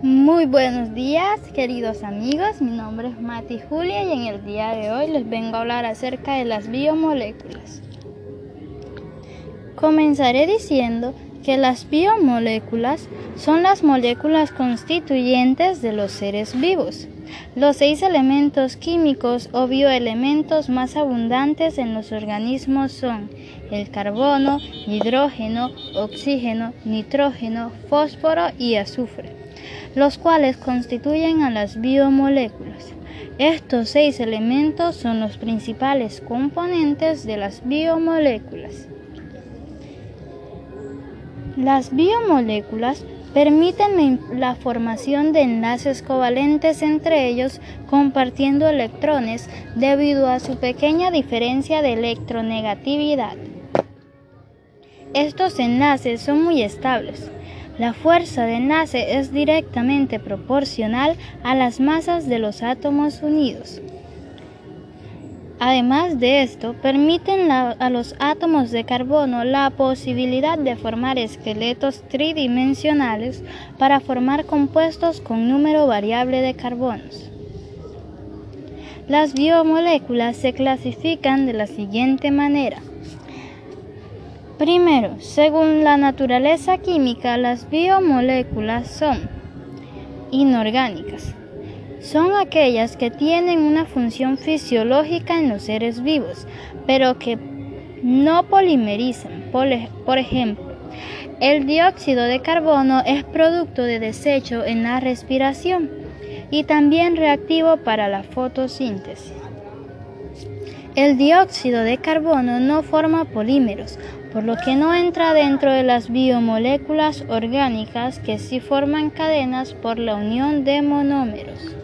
Muy buenos días, queridos amigos. Mi nombre es Mati Julia y en el día de hoy les vengo a hablar acerca de las biomoléculas. Comenzaré diciendo que las biomoléculas son las moléculas constituyentes de los seres vivos. Los seis elementos químicos o bioelementos más abundantes en los organismos son el carbono, hidrógeno, oxígeno, nitrógeno, fósforo y azufre, los cuales constituyen a las biomoléculas. Estos seis elementos son los principales componentes de las biomoléculas. Las biomoléculas permiten la formación de enlaces covalentes entre ellos compartiendo electrones debido a su pequeña diferencia de electronegatividad. Estos enlaces son muy estables. La fuerza de enlace es directamente proporcional a las masas de los átomos unidos. Además de esto, permiten a los átomos de carbono la posibilidad de formar esqueletos tridimensionales para formar compuestos con número variable de carbonos. Las biomoléculas se clasifican de la siguiente manera. Primero, según la naturaleza química, las biomoléculas son inorgánicas son aquellas que tienen una función fisiológica en los seres vivos, pero que no polimerizan. Por ejemplo, el dióxido de carbono es producto de desecho en la respiración y también reactivo para la fotosíntesis. El dióxido de carbono no forma polímeros, por lo que no entra dentro de las biomoléculas orgánicas que sí forman cadenas por la unión de monómeros.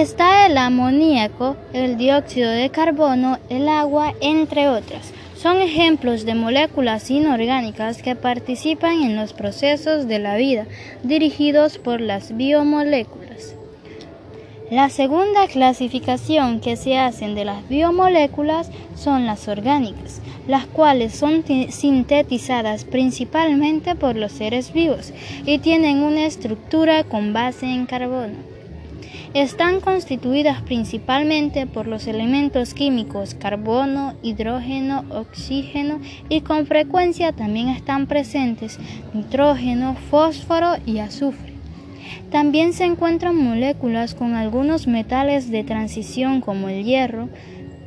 Está el amoníaco, el dióxido de carbono, el agua, entre otras. Son ejemplos de moléculas inorgánicas que participan en los procesos de la vida dirigidos por las biomoléculas. La segunda clasificación que se hacen de las biomoléculas son las orgánicas, las cuales son sintetizadas principalmente por los seres vivos y tienen una estructura con base en carbono. Están constituidas principalmente por los elementos químicos carbono, hidrógeno, oxígeno y con frecuencia también están presentes nitrógeno, fósforo y azufre. También se encuentran moléculas con algunos metales de transición como el hierro,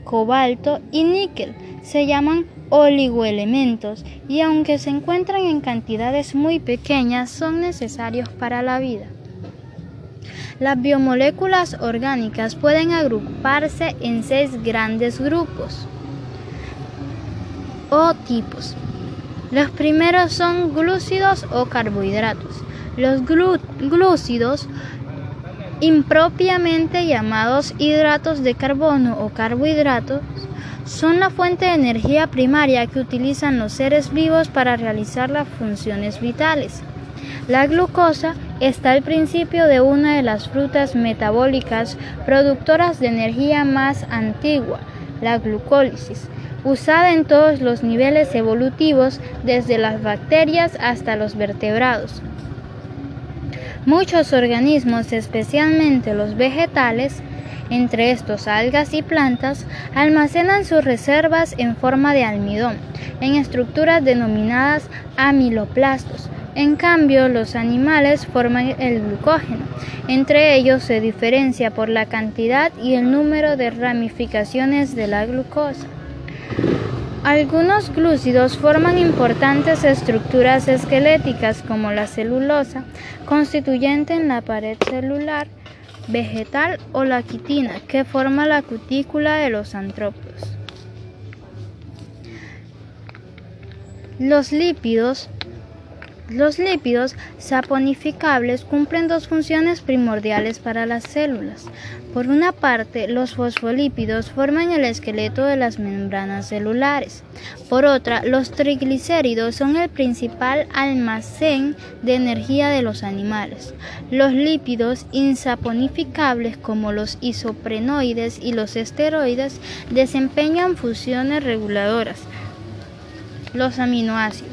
cobalto y níquel. Se llaman oligoelementos y aunque se encuentran en cantidades muy pequeñas son necesarios para la vida. Las biomoléculas orgánicas pueden agruparse en seis grandes grupos o tipos. Los primeros son glúcidos o carbohidratos. Los glúcidos, impropiamente llamados hidratos de carbono o carbohidratos, son la fuente de energía primaria que utilizan los seres vivos para realizar las funciones vitales. La glucosa está al principio de una de las frutas metabólicas productoras de energía más antigua, la glucólisis, usada en todos los niveles evolutivos desde las bacterias hasta los vertebrados. Muchos organismos, especialmente los vegetales, entre estos algas y plantas, almacenan sus reservas en forma de almidón, en estructuras denominadas amiloplastos, en cambio, los animales forman el glucógeno. Entre ellos se diferencia por la cantidad y el número de ramificaciones de la glucosa. Algunos glúcidos forman importantes estructuras esqueléticas como la celulosa, constituyente en la pared celular vegetal o la quitina, que forma la cutícula de los antrópodos. Los lípidos Los lípidos saponificables cumplen dos funciones primordiales para las células. Por una parte, los fosfolípidos forman el esqueleto de las membranas celulares. Por otra, los triglicéridos son el principal almacén de energía de los animales. Los lípidos insaponificables como los isoprenoides y los esteroides desempeñan funciones reguladoras. Los aminoácidos.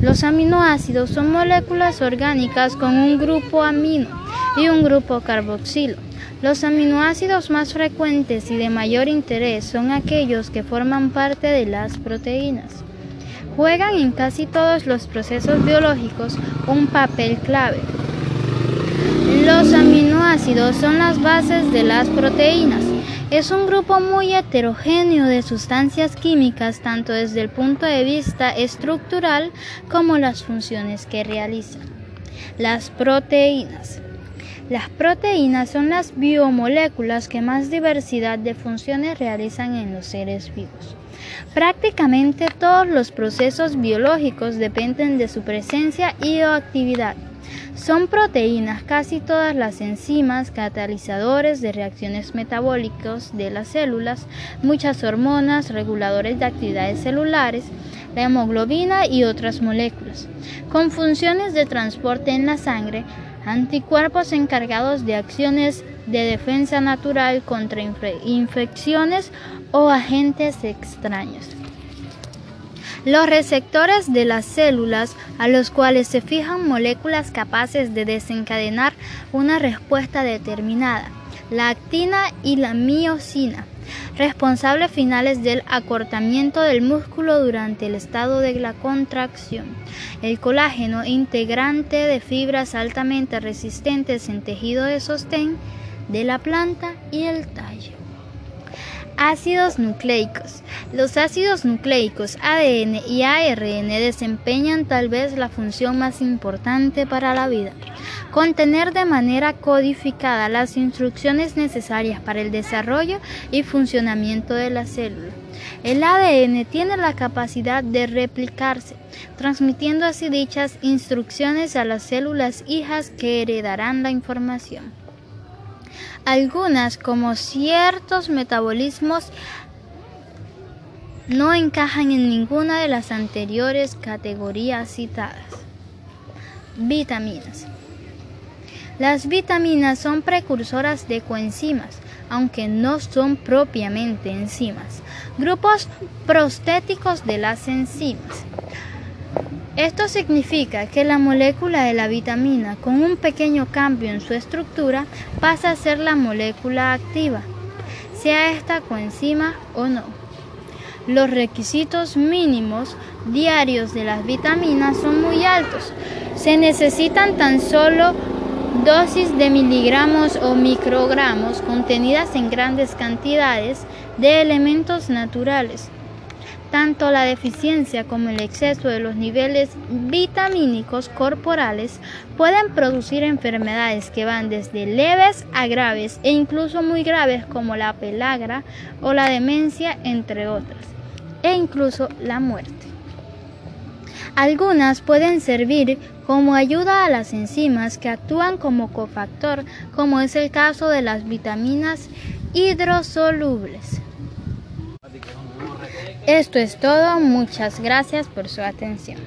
Los aminoácidos son moléculas orgánicas con un grupo amino y un grupo carboxilo. Los aminoácidos más frecuentes y de mayor interés son aquellos que forman parte de las proteínas. Juegan en casi todos los procesos biológicos un papel clave. Los aminoácidos son las bases de las proteínas. Es un grupo muy heterogéneo de sustancias químicas tanto desde el punto de vista estructural como las funciones que realizan. Las proteínas. Las proteínas son las biomoléculas que más diversidad de funciones realizan en los seres vivos. Prácticamente todos los procesos biológicos dependen de su presencia y actividad. Son proteínas casi todas las enzimas, catalizadores de reacciones metabólicas de las células, muchas hormonas, reguladores de actividades celulares, la hemoglobina y otras moléculas, con funciones de transporte en la sangre, anticuerpos encargados de acciones de defensa natural contra infecciones o agentes extraños. Los receptores de las células a los cuales se fijan moléculas capaces de desencadenar una respuesta determinada, la actina y la miocina responsables finales del acortamiento del músculo durante el estado de la contracción. El colágeno, integrante de fibras altamente resistentes en tejido de sostén de la planta y el tallo. Ácidos nucleicos. Los ácidos nucleicos ADN y ARN desempeñan tal vez la función más importante para la vida. Contener de manera codificada las instrucciones necesarias para el desarrollo y funcionamiento de la célula. El ADN tiene la capacidad de replicarse, transmitiendo así dichas instrucciones a las células hijas que heredarán la información. Algunas, como ciertos metabolismos, no encajan en ninguna de las anteriores categorías citadas. Vitaminas. Las vitaminas son precursoras de coenzimas, aunque no son propiamente enzimas, grupos prostéticos de las enzimas. Esto significa que la molécula de la vitamina con un pequeño cambio en su estructura pasa a ser la molécula activa, sea esta coenzima o no. Los requisitos mínimos diarios de las vitaminas son muy altos. Se necesitan tan solo dosis de miligramos o microgramos contenidas en grandes cantidades de elementos naturales tanto la deficiencia como el exceso de los niveles vitamínicos corporales pueden producir enfermedades que van desde leves a graves e incluso muy graves como la pelagra o la demencia, entre otras, e incluso la muerte. Algunas pueden servir como ayuda a las enzimas que actúan como cofactor, como es el caso de las vitaminas hidrosolubles. Esto es todo, muchas gracias por su atención.